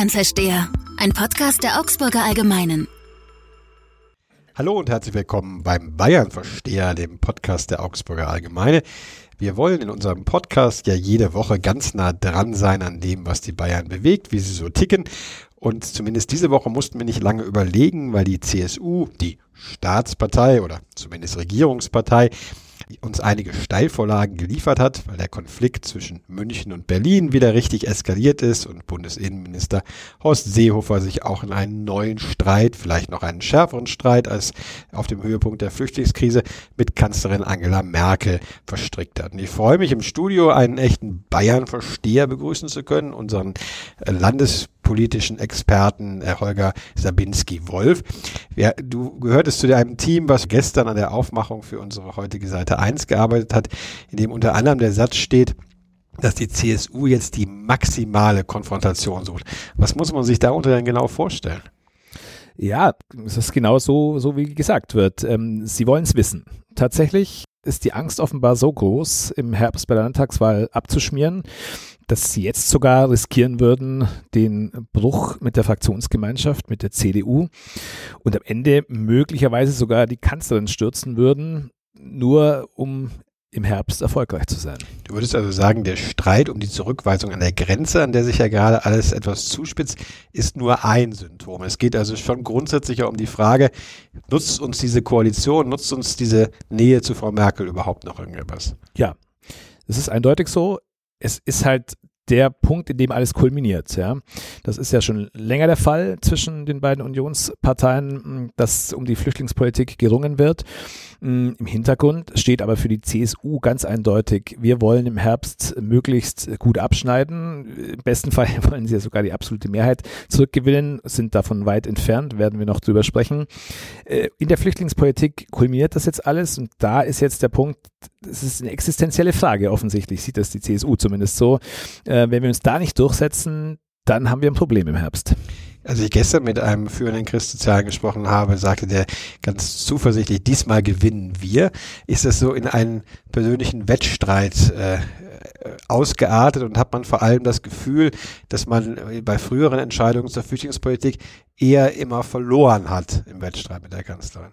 Bayern-Versteher, ein Podcast der Augsburger Allgemeinen. Hallo und herzlich willkommen beim Bayern-Versteher, dem Podcast der Augsburger Allgemeine. Wir wollen in unserem Podcast ja jede Woche ganz nah dran sein an dem, was die Bayern bewegt, wie sie so ticken. Und zumindest diese Woche mussten wir nicht lange überlegen, weil die CSU, die Staatspartei oder zumindest Regierungspartei, uns einige Steilvorlagen geliefert hat, weil der Konflikt zwischen München und Berlin wieder richtig eskaliert ist und Bundesinnenminister Horst Seehofer sich auch in einen neuen Streit, vielleicht noch einen schärferen Streit als auf dem Höhepunkt der Flüchtlingskrise mit Kanzlerin Angela Merkel verstrickt hat. Und ich freue mich im Studio einen echten Bayern-Versteher begrüßen zu können, unseren äh, Landes politischen Experten äh, Holger Sabinski-Wolf. Ja, du gehörtest zu einem Team, was gestern an der Aufmachung für unsere heutige Seite 1 gearbeitet hat, in dem unter anderem der Satz steht, dass die CSU jetzt die maximale Konfrontation sucht. Was muss man sich darunter denn genau vorstellen? Ja, es ist genau so, so wie gesagt wird. Ähm, sie wollen es wissen. Tatsächlich ist die Angst offenbar so groß, im Herbst bei der Landtagswahl abzuschmieren, dass sie jetzt sogar riskieren würden, den Bruch mit der Fraktionsgemeinschaft, mit der CDU und am Ende möglicherweise sogar die Kanzlerin stürzen würden, nur um im Herbst erfolgreich zu sein. Du würdest also sagen, der Streit um die Zurückweisung an der Grenze, an der sich ja gerade alles etwas zuspitzt, ist nur ein Symptom. Es geht also schon grundsätzlich um die Frage, nutzt uns diese Koalition, nutzt uns diese Nähe zu Frau Merkel überhaupt noch irgendetwas? Ja, das ist eindeutig so. Es ist halt der Punkt, in dem alles kulminiert. Ja. Das ist ja schon länger der Fall zwischen den beiden Unionsparteien, dass um die Flüchtlingspolitik gerungen wird. Im Hintergrund steht aber für die CSU ganz eindeutig, wir wollen im Herbst möglichst gut abschneiden. Im besten Fall wollen sie ja sogar die absolute Mehrheit zurückgewinnen, sind davon weit entfernt, werden wir noch drüber sprechen. Äh, in der Flüchtlingspolitik kulminiert das jetzt alles und da ist jetzt der Punkt, es ist eine existenzielle Frage offensichtlich, sieht das die CSU zumindest so. Äh, wenn wir uns da nicht durchsetzen, dann haben wir ein Problem im Herbst. Als ich gestern mit einem führenden Christsozialen gesprochen habe, sagte der ganz zuversichtlich, diesmal gewinnen wir. Ist das so in einen persönlichen Wettstreit äh, ausgeartet und hat man vor allem das Gefühl, dass man bei früheren Entscheidungen zur Flüchtlingspolitik eher immer verloren hat im Wettstreit mit der Kanzlerin?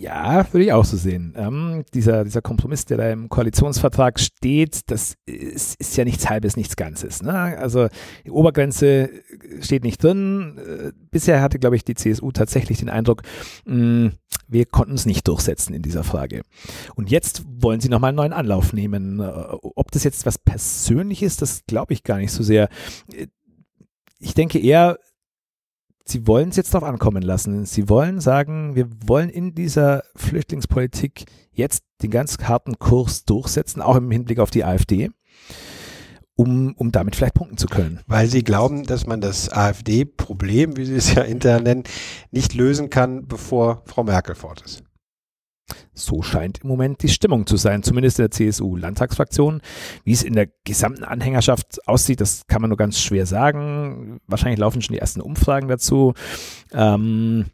Ja, würde ich auch so sehen. Ähm, dieser, dieser Kompromiss, der da im Koalitionsvertrag steht, das ist, ist ja nichts Halbes, nichts Ganzes. Ne? Also die Obergrenze steht nicht drin. Äh, bisher hatte, glaube ich, die CSU tatsächlich den Eindruck, mh, hm, wir konnten es nicht durchsetzen in dieser Frage. Und jetzt wollen sie nochmal einen neuen Anlauf nehmen. Äh, ob das jetzt was Persönliches, das glaube ich gar nicht so sehr. Äh, ich denke eher, sie wollen es jetzt darauf ankommen lassen. Sie wollen sagen, wir wollen in dieser Flüchtlingspolitik jetzt den ganz harten Kurs durchsetzen, auch im Hinblick auf die AfD. Um, um damit vielleicht punkten zu können. Weil sie glauben, dass man das AfD-Problem, wie sie es ja intern nennen, nicht lösen kann, bevor Frau Merkel fort ist. So scheint im Moment die Stimmung zu sein, zumindest in der CSU-Landtagsfraktion. Wie es in der gesamten Anhängerschaft aussieht, das kann man nur ganz schwer sagen. Wahrscheinlich laufen schon die ersten Umfragen dazu. Ähm,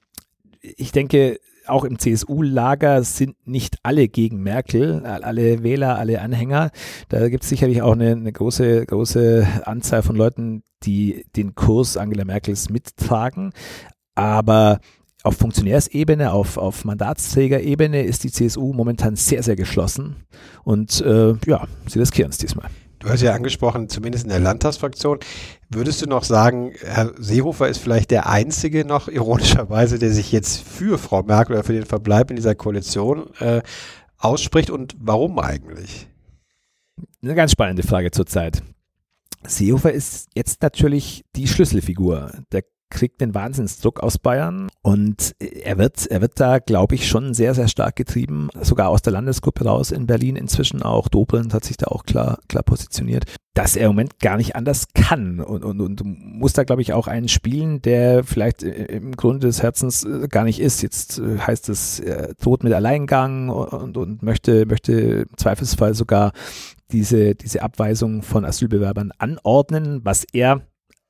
ich denke, auch im CSU-Lager sind nicht alle gegen Merkel, alle Wähler, alle Anhänger. Da gibt es sicherlich auch eine, eine, große, große Anzahl von Leuten, die den Kurs Angela Merkels mittragen. Aber auf Funktionärsebene, auf, auf Mandatsträgerebene ist die CSU momentan sehr, sehr geschlossen. Und äh, ja, sie riskieren es diesmal. Du hast ja angesprochen, zumindest in der Landtagsfraktion. Würdest du noch sagen, Herr Seehofer ist vielleicht der Einzige noch, ironischerweise, der sich jetzt für Frau Merkel oder für den Verbleib in dieser Koalition äh, ausspricht? Und warum eigentlich? Eine ganz spannende Frage zurzeit. Seehofer ist jetzt natürlich die Schlüsselfigur. Der kriegt den Wahnsinnsdruck aus Bayern und er wird, er wird da, glaube ich, schon sehr, sehr stark getrieben, sogar aus der Landesgruppe raus in Berlin inzwischen auch. Dobrindt hat sich da auch klar, klar positioniert, dass er im Moment gar nicht anders kann und, und, und muss da, glaube ich, auch einen spielen, der vielleicht im Grunde des Herzens äh, gar nicht ist. Jetzt äh, heißt es, er droht mit Alleingang und, und möchte, möchte im Zweifelsfall sogar diese, diese Abweisung von Asylbewerbern anordnen, was er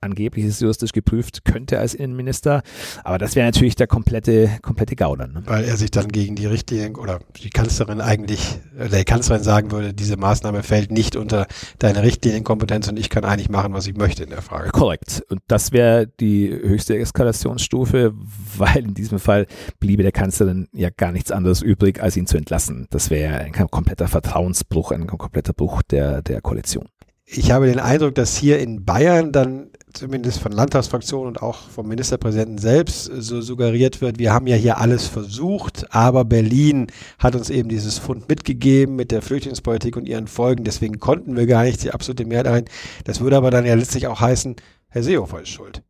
angeblich ist juristisch geprüft, könnte als Innenminister. Aber das wäre natürlich der komplette, komplette Gauder. Ne? Weil er sich dann gegen die Richtlinien oder die Kanzlerin eigentlich, oder die Kanzlerin sagen würde, diese Maßnahme fällt nicht unter deine Richtlinienkompetenz und ich kann eigentlich machen, was ich möchte in der Frage. Korrekt. Und das wäre die höchste Eskalationsstufe, weil in diesem Fall bliebe der Kanzlerin ja gar nichts anderes übrig, als ihn zu entlassen. Das wäre ein kompletter Vertrauensbruch, ein kompletter Bruch der, der Koalition ich habe den Eindruck, dass hier in Bayern dann zumindest von Landtagsfraktionen und auch vom Ministerpräsidenten selbst so suggeriert wird, wir haben ja hier alles versucht, aber Berlin hat uns eben dieses Fund mitgegeben mit der Flüchtlingspolitik und ihren Folgen, deswegen konnten wir gar nicht die absolute Mehrheit ein. Das würde aber dann ja letztlich auch heißen, Herr Seehofer ist schuld.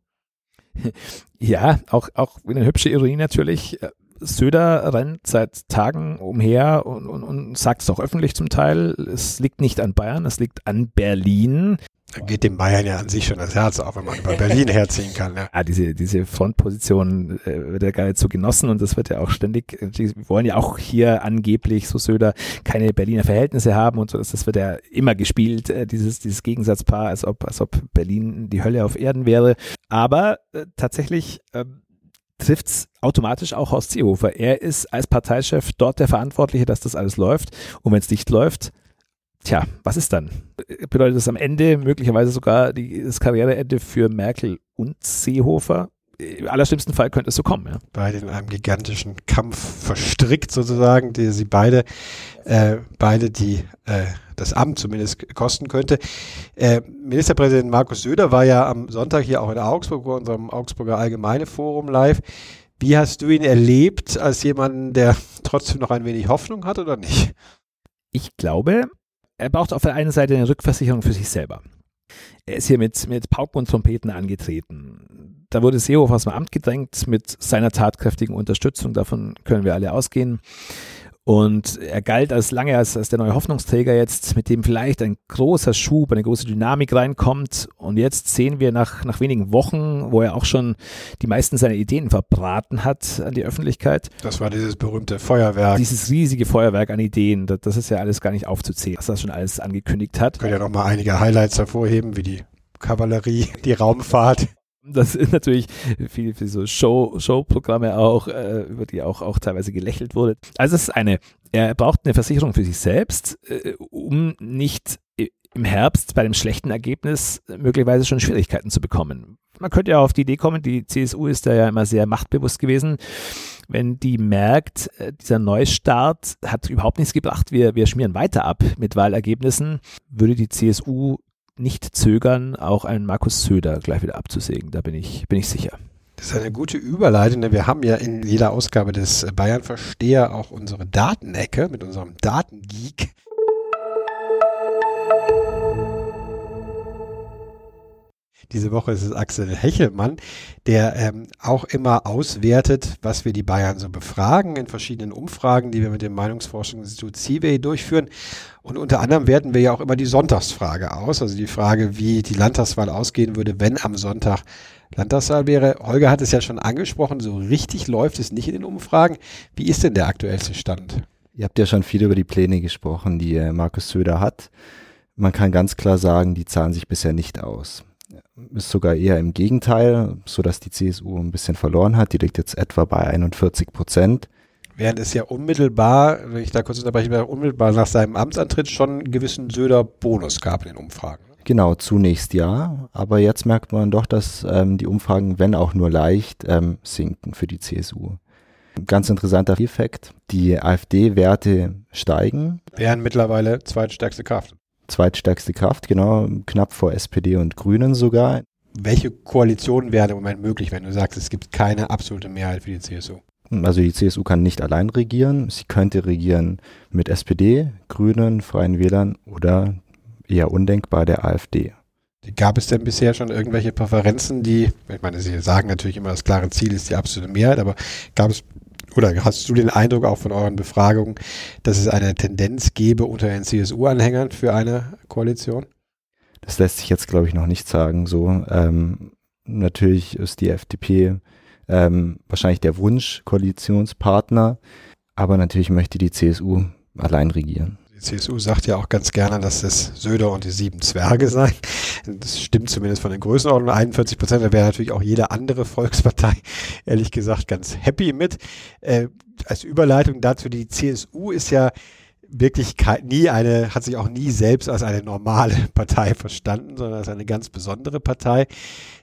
Ja, auch, auch eine hübsche Ironie natürlich. Söder rennt seit Tagen umher und, und, und sagt es auch öffentlich zum Teil, es liegt nicht an Bayern, es liegt an Berlin. Da geht dem Bayern ja an sich schon das Herz auf, wenn man über Berlin herziehen kann. Ja, ja diese, diese Frontposition äh, wird ja geradezu genossen und das wird ja auch ständig, wir wollen ja auch hier angeblich, so Söder, keine Berliner Verhältnisse haben und so, das wird ja immer gespielt, äh, dieses, dieses Gegensatzpaar, als ob, als ob Berlin die Hölle auf Erden wäre. Aber äh, tatsächlich, äh, trifft es automatisch auch Horst Seehofer. Er ist als Parteichef dort der Verantwortliche, dass das alles läuft. Und wenn es nicht läuft, tja, was ist dann? Bedeutet das am Ende möglicherweise sogar die, das Karriereende für Merkel und Seehofer? Im allerschlimmsten Fall könnte es so kommen. Ja. Beide in einem gigantischen Kampf verstrickt sozusagen, die sie beide, äh, beide die äh, das Amt zumindest kosten könnte. Äh, Ministerpräsident Markus Söder war ja am Sonntag hier auch in Augsburg bei unserem Augsburger Allgemeine Forum live. Wie hast du ihn erlebt als jemanden, der trotzdem noch ein wenig Hoffnung hat oder nicht? Ich glaube, er braucht auf der einen Seite eine Rückversicherung für sich selber. Er ist hier mit, mit Pauken und Trompeten angetreten. Da wurde Seehofer aus dem Amt gedrängt mit seiner tatkräftigen Unterstützung. Davon können wir alle ausgehen. Und er galt als lange als, als der neue Hoffnungsträger jetzt, mit dem vielleicht ein großer Schub, eine große Dynamik reinkommt. Und jetzt sehen wir nach, nach wenigen Wochen, wo er auch schon die meisten seiner Ideen verbraten hat an die Öffentlichkeit. Das war dieses berühmte Feuerwerk. Dieses riesige Feuerwerk an Ideen. Das, das ist ja alles gar nicht aufzuzählen, was er schon alles angekündigt hat. Kann ja noch mal einige Highlights hervorheben, wie die Kavallerie, die Raumfahrt. Das ist natürlich viel, viel so Show, Showprogramme auch, äh, über die auch, auch teilweise gelächelt wurde. Also es ist eine, er braucht eine Versicherung für sich selbst, äh, um nicht im Herbst bei dem schlechten Ergebnis möglicherweise schon Schwierigkeiten zu bekommen. Man könnte ja auf die Idee kommen, die CSU ist da ja immer sehr machtbewusst gewesen. Wenn die merkt, äh, dieser Neustart hat überhaupt nichts gebracht, wir, wir schmieren weiter ab mit Wahlergebnissen, würde die CSU nicht zögern, auch einen Markus Söder gleich wieder abzusägen. Da bin ich, bin ich sicher. Das ist eine gute Überleitung, denn wir haben ja in jeder Ausgabe des Bayern Versteher auch unsere Datenecke mit unserem Datengeek. Diese Woche ist es Axel Hechelmann, der ähm, auch immer auswertet, was wir die Bayern so befragen in verschiedenen Umfragen, die wir mit dem Meinungsforschungsinstitut CIVE durchführen. Und unter anderem werten wir ja auch immer die Sonntagsfrage aus, also die Frage, wie die Landtagswahl ausgehen würde, wenn am Sonntag Landtagswahl wäre. Holger hat es ja schon angesprochen, so richtig läuft es nicht in den Umfragen. Wie ist denn der aktuellste Stand? Ihr habt ja schon viel über die Pläne gesprochen, die äh, Markus Söder hat. Man kann ganz klar sagen, die zahlen sich bisher nicht aus ist sogar eher im Gegenteil, so dass die CSU ein bisschen verloren hat. Die liegt jetzt etwa bei 41 Prozent. Während es ja unmittelbar, wenn ich da kurz unterbreche, unmittelbar nach seinem Amtsantritt schon einen gewissen Söder-Bonus gab in den Umfragen. Genau, zunächst ja, aber jetzt merkt man doch, dass ähm, die Umfragen, wenn auch nur leicht, ähm, sinken für die CSU. Ganz interessanter Effekt, die AfD-Werte steigen. Wären mittlerweile zweitstärkste Kraft zweitstärkste Kraft, genau, knapp vor SPD und Grünen sogar. Welche Koalition wäre im Moment möglich, wenn du sagst, es gibt keine absolute Mehrheit für die CSU? Also die CSU kann nicht allein regieren. Sie könnte regieren mit SPD, Grünen, Freien Wählern oder eher undenkbar der AfD. Gab es denn bisher schon irgendwelche Präferenzen, die, ich meine, Sie sagen natürlich immer, das klare Ziel ist die absolute Mehrheit, aber gab es oder hast du den Eindruck auch von euren Befragungen, dass es eine Tendenz gäbe unter den CSU-Anhängern für eine Koalition? Das lässt sich jetzt, glaube ich, noch nicht sagen. So, ähm, natürlich ist die FDP ähm, wahrscheinlich der Wunsch-Koalitionspartner, aber natürlich möchte die CSU allein regieren. Die CSU sagt ja auch ganz gerne, dass es Söder und die sieben Zwerge seien. Das stimmt zumindest von den Größenordnungen. 41 Prozent, da wäre natürlich auch jede andere Volkspartei, ehrlich gesagt, ganz happy mit. Äh, als Überleitung dazu, die CSU ist ja wirklich nie eine, hat sich auch nie selbst als eine normale Partei verstanden, sondern als eine ganz besondere Partei.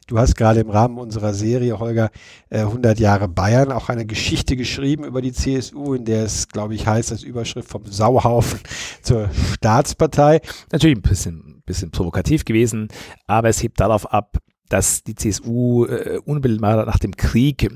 Du hast gerade im Rahmen unserer Serie, Holger, 100 äh, Jahre Bayern auch eine Geschichte geschrieben über die CSU, in der es, glaube ich, heißt als Überschrift vom Sauhaufen zur Staatspartei. Natürlich ein bisschen, bisschen provokativ gewesen, aber es hebt darauf ab, dass die CSU äh, unmittelbar nach dem Krieg äh,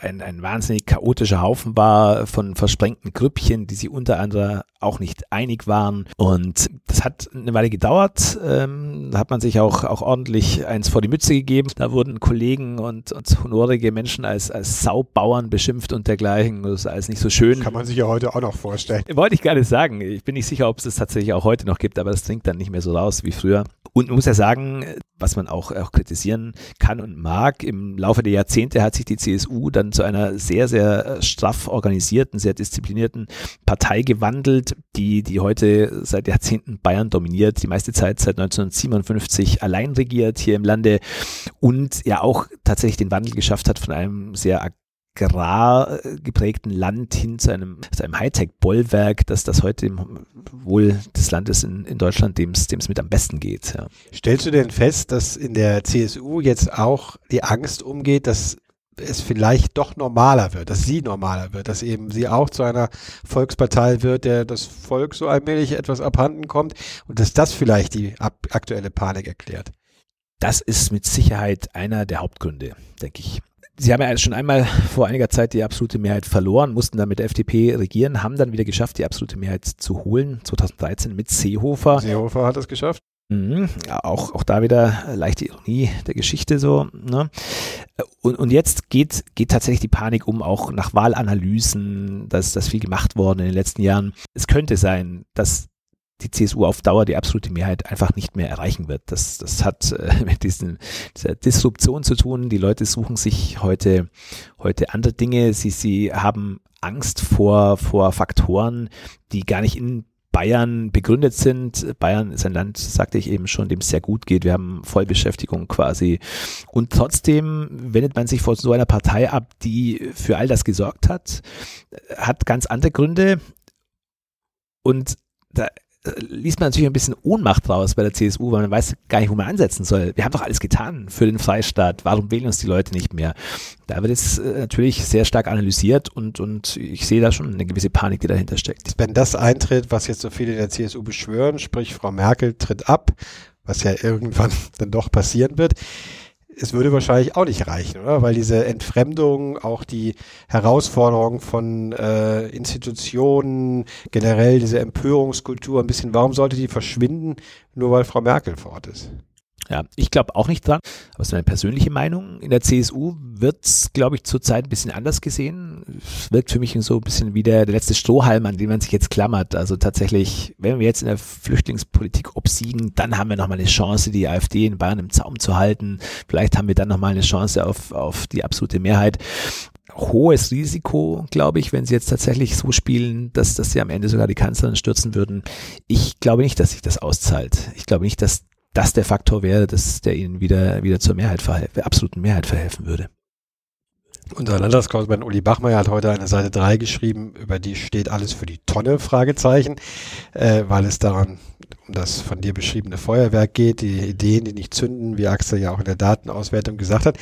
ein, ein wahnsinnig chaotischer Haufen war von versprengten Grüppchen, die sich untereinander auch nicht einig waren. Und das hat eine Weile gedauert. Ähm, da hat man sich auch, auch ordentlich eins vor die Mütze gegeben. Da wurden Kollegen und, und honorige Menschen als, als Saubauern beschimpft und dergleichen. Das ist alles nicht so schön. Kann man sich ja heute auch noch vorstellen. Wollte ich gar nicht sagen. Ich bin nicht sicher, ob es das tatsächlich auch heute noch gibt, aber das dringt dann nicht mehr so raus wie früher. Und man muss ja sagen, was man auch, auch kritisieren kann und mag, im Laufe der Jahrzehnte hat sich die CSU dann zu einer sehr, sehr äh, straff organisierten, sehr disziplinierten Partei gewandelt, die, die heute seit Jahrzehnten Bayern dominiert, die meiste Zeit seit 1957 allein regiert hier im Lande und ja auch tatsächlich den Wandel geschafft hat von einem sehr agrar geprägten Land hin zu einem, zu einem Hightech-Bollwerk, dass das heute wohl des Landes in, in Deutschland, dem es mit am besten geht. Ja. Stellst du denn fest, dass in der CSU jetzt auch die Angst umgeht, dass es vielleicht doch normaler wird, dass sie normaler wird, dass eben sie auch zu einer Volkspartei wird, der das Volk so allmählich etwas abhanden kommt und dass das vielleicht die aktuelle Panik erklärt? Das ist mit Sicherheit einer der Hauptgründe, denke ich. Sie haben ja schon einmal vor einiger Zeit die absolute Mehrheit verloren, mussten dann mit der FDP regieren, haben dann wieder geschafft, die absolute Mehrheit zu holen, 2013 mit Seehofer. Seehofer hat es geschafft. Mhm, ja, auch, auch da wieder leichte Ironie der Geschichte so. Ne? Und, und jetzt geht, geht tatsächlich die Panik um, auch nach Wahlanalysen, dass das viel gemacht worden in den letzten Jahren. Es könnte sein, dass die CSU auf Dauer die absolute Mehrheit einfach nicht mehr erreichen wird. Das, das hat äh, mit diesen, dieser Disruption zu tun. Die Leute suchen sich heute, heute andere Dinge. Sie, sie haben Angst vor, vor Faktoren, die gar nicht in Bayern begründet sind. Bayern ist ein Land, sagte ich eben schon, dem es sehr gut geht. Wir haben Vollbeschäftigung quasi. Und trotzdem wendet man sich vor so einer Partei ab, die für all das gesorgt hat, hat ganz andere Gründe. Und da liest man natürlich ein bisschen Ohnmacht raus bei der CSU, weil man weiß gar nicht, wo man ansetzen soll. Wir haben doch alles getan für den Freistaat. Warum wählen uns die Leute nicht mehr? Da wird es äh, natürlich sehr stark analysiert und, und ich sehe da schon eine gewisse Panik, die dahinter steckt. Wenn das eintritt, was jetzt so viele in der CSU beschwören, sprich Frau Merkel tritt ab, was ja irgendwann dann doch passieren wird, es würde wahrscheinlich auch nicht reichen, oder? Weil diese Entfremdung, auch die Herausforderung von äh, Institutionen, generell diese Empörungskultur ein bisschen, warum sollte die verschwinden, nur weil Frau Merkel vor Ort ist? Ja, ich glaube auch nicht dran. Aber es ist meine persönliche Meinung. In der CSU wird es, glaube ich, zurzeit ein bisschen anders gesehen. Es wirkt für mich so ein bisschen wie der, der letzte Strohhalm, an den man sich jetzt klammert. Also tatsächlich, wenn wir jetzt in der Flüchtlingspolitik obsiegen, dann haben wir nochmal eine Chance, die AfD in Bayern im Zaum zu halten. Vielleicht haben wir dann nochmal eine Chance auf, auf die absolute Mehrheit hohes Risiko, glaube ich, wenn sie jetzt tatsächlich so spielen, dass, dass sie am Ende sogar die Kanzlerin stürzen würden. Ich glaube nicht, dass sich das auszahlt. Ich glaube nicht, dass das der Faktor wäre, dass der ihnen wieder, wieder zur Mehrheit verhelfen, absoluten Mehrheit verhelfen würde. Unser Landeskorrespondent Uli Bachmeier hat heute eine Seite 3 geschrieben, über die steht alles für die Tonne, Fragezeichen, äh, weil es daran um das von dir beschriebene Feuerwerk geht, die Ideen, die nicht zünden, wie Axel ja auch in der Datenauswertung gesagt hat.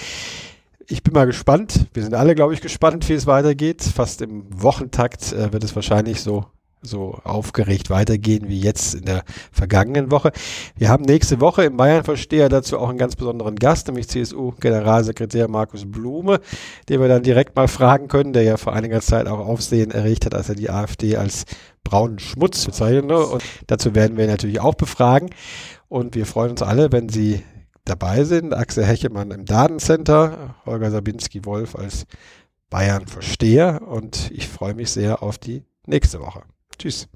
Ich bin mal gespannt. Wir sind alle, glaube ich, gespannt, wie es weitergeht. Fast im Wochentakt äh, wird es wahrscheinlich so so aufgeregt weitergehen wie jetzt in der vergangenen Woche. Wir haben nächste Woche im Bayern-Versteher dazu auch einen ganz besonderen Gast, nämlich CSU-Generalsekretär Markus Blume, den wir dann direkt mal fragen können, der ja vor einiger Zeit auch Aufsehen erregt hat, als er die AfD als braunen Schmutz bezeichnete. Und dazu werden wir natürlich auch befragen. Und wir freuen uns alle, wenn Sie dabei sind. Axel Hechemann im Datencenter, Holger Sabinski-Wolf als Bayern-Versteher. Und ich freue mich sehr auf die nächste Woche. Tschüss.